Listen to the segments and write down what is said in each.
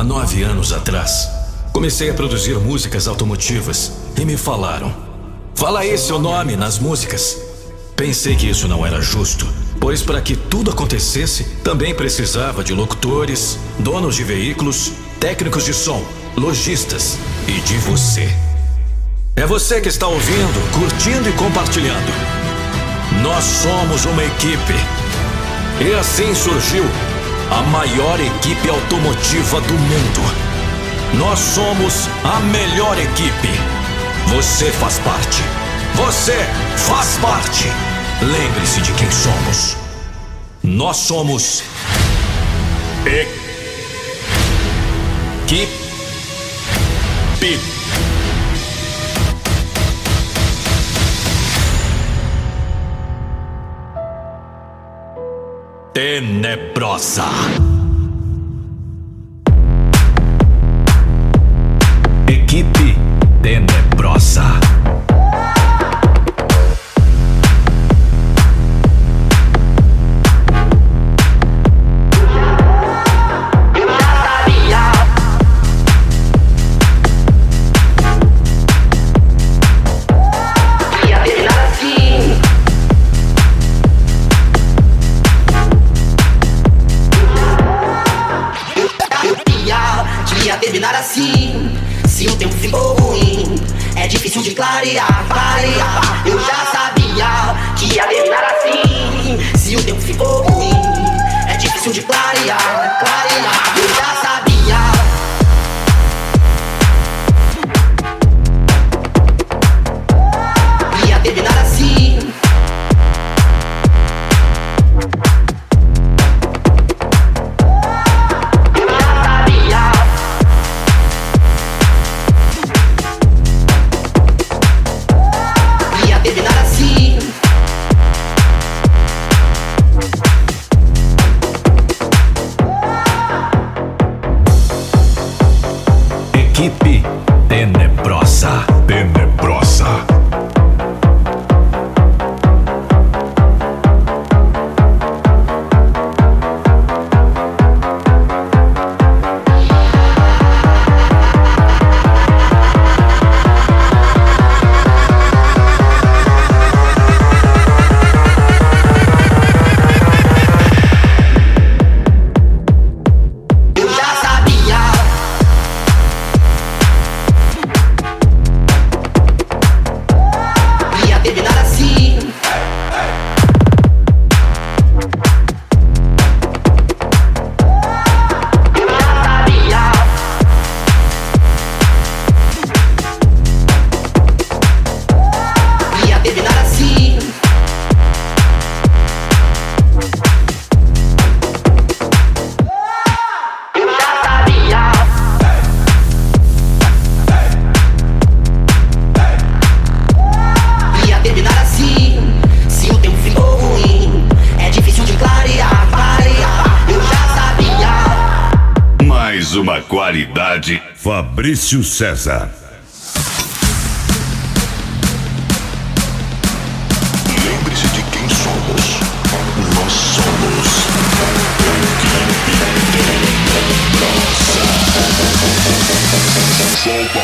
Há nove anos atrás, comecei a produzir músicas automotivas e me falaram: Fala aí seu nome nas músicas. Pensei que isso não era justo, pois para que tudo acontecesse, também precisava de locutores, donos de veículos, técnicos de som, lojistas e de você. É você que está ouvindo, curtindo e compartilhando. Nós somos uma equipe. E assim surgiu a maior equipe automotiva do mundo. Nós somos a melhor equipe. Você faz parte. Você faz parte. Lembre-se de quem somos. Nós somos. Equipe. Tenebrosa. Equipe Tenebrosa. equipe tenebrosa, tenebrosa. Fabrício César. Lembre-se de quem somos. Nós somos. Solta.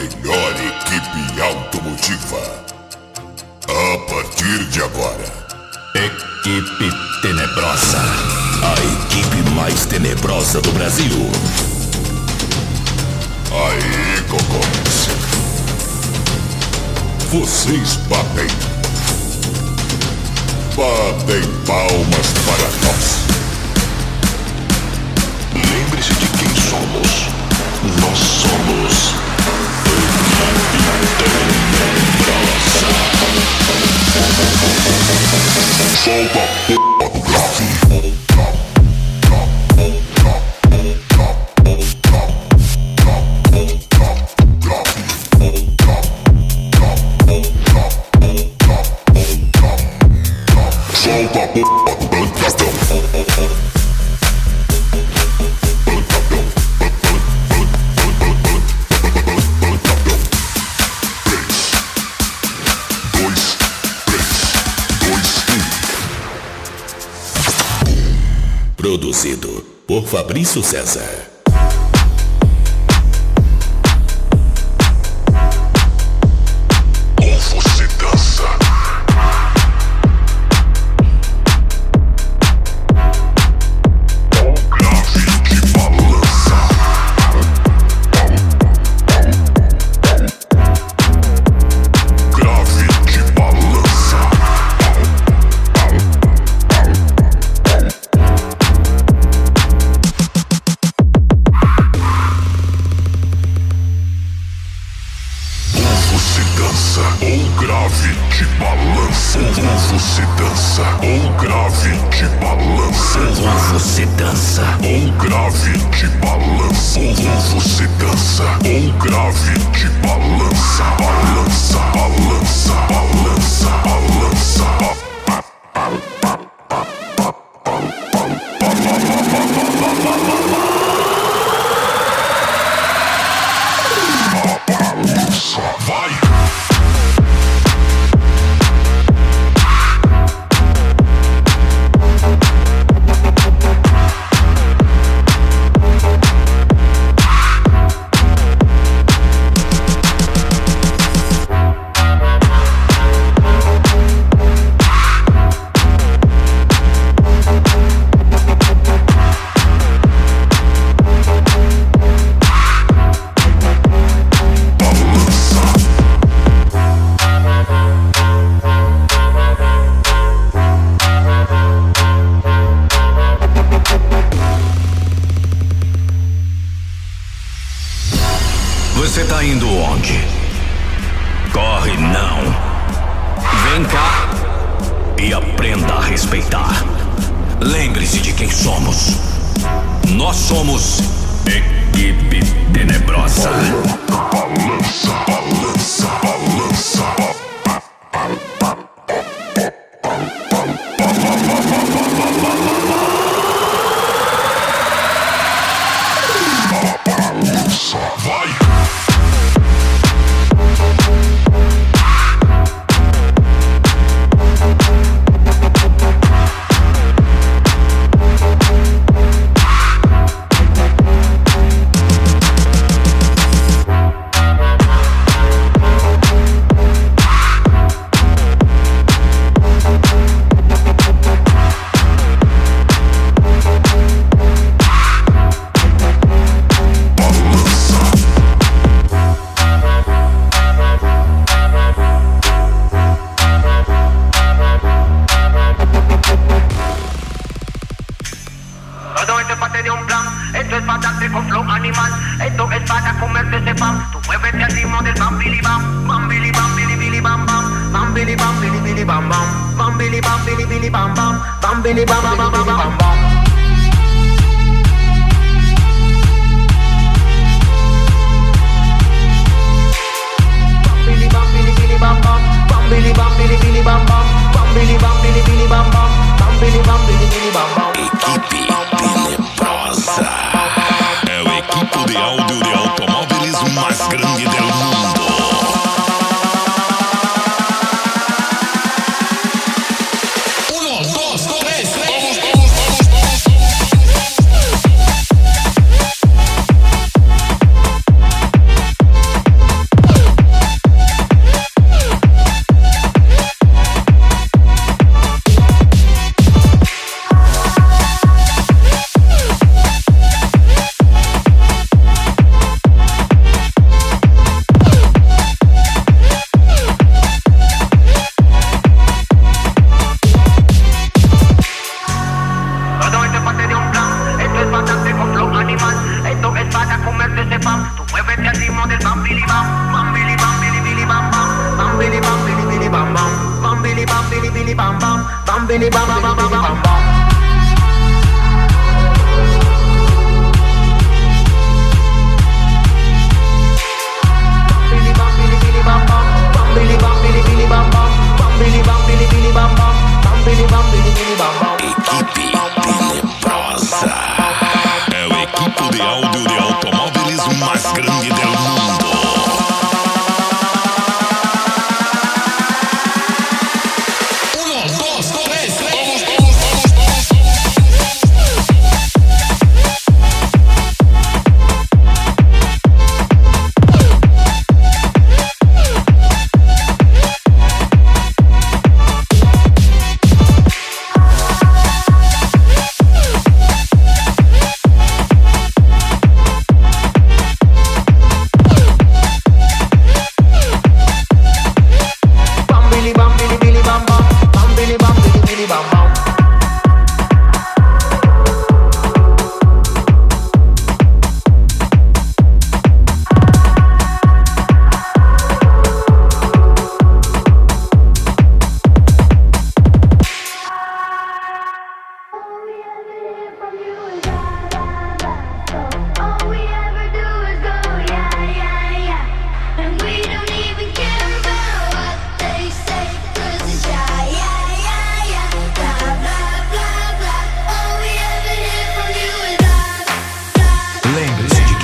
melhor equipe automotiva. A partir de agora, Equipe Tenebrosa. A equipe mais tenebrosa do Brasil. Aí, cocôs. Vocês batem. Batem palmas para nós. Lembre-se de quem somos. Nós somos Produzido por Fabrício César. Ou você dança, ou grave te balança. Ou você dança, ou grave te balança. Ou você dança, ou grave te balança. Balança, balança, balança. bini bam bam bam bam bam. Equipe Tenebrosa é o equipo de áudio de automóveis mais grande do mundo.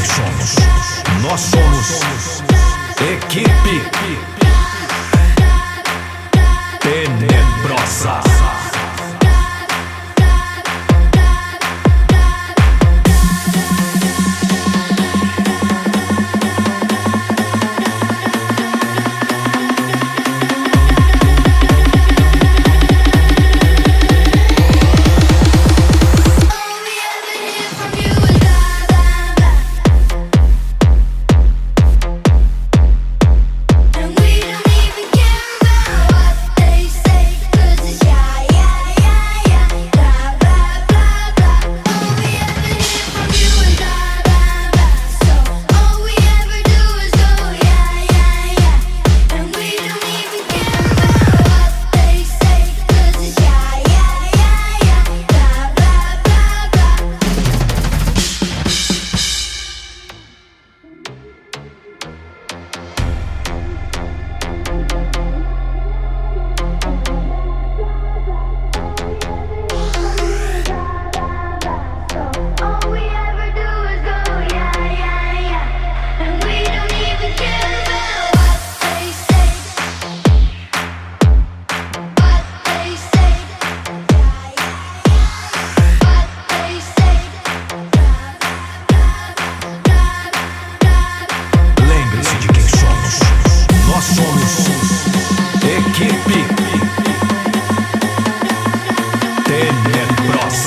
quem somos. Nós somos equipe tenebrosa.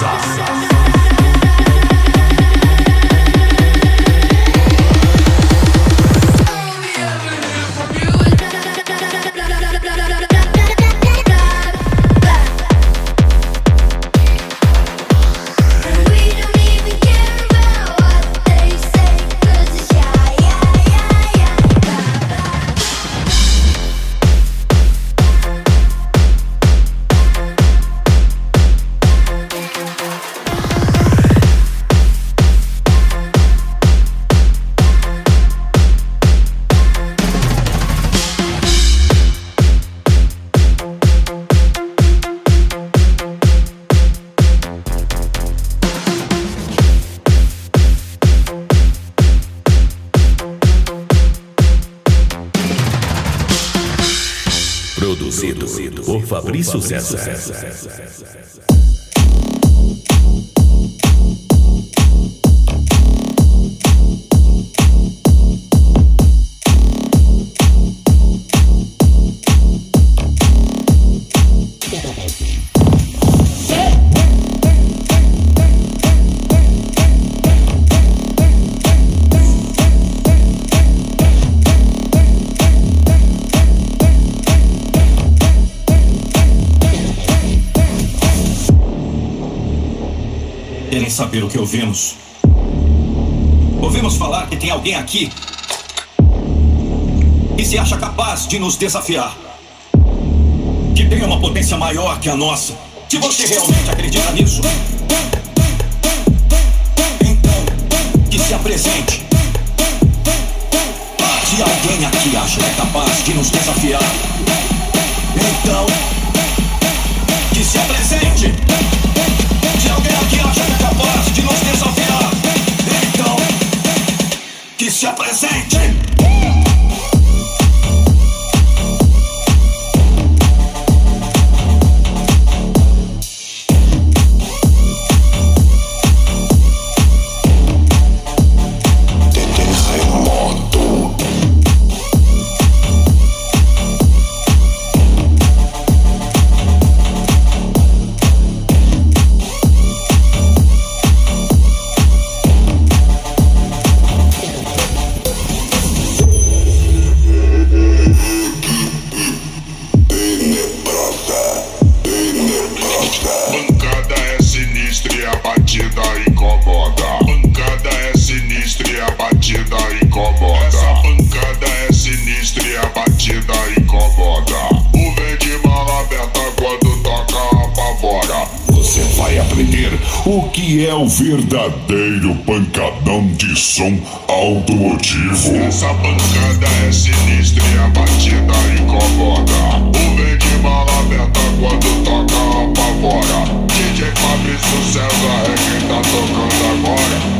Sussa. Por Fabrício César. pelo que ouvimos. Ouvimos falar que tem alguém aqui que se acha capaz de nos desafiar. Que tem uma potência maior que a nossa. Se você realmente acredita nisso, então que se apresente. Ah, se alguém aqui acha que é capaz de nos desafiar, então que se apresente. Se alguém aqui acha que é capaz. se apresente. É o verdadeiro pancadão de som automotivo. Essa pancada é sinistra e a batida incomoda. O vem de mala aberta quando toca apavora. DJ Fabrício César é quem tá tocando agora.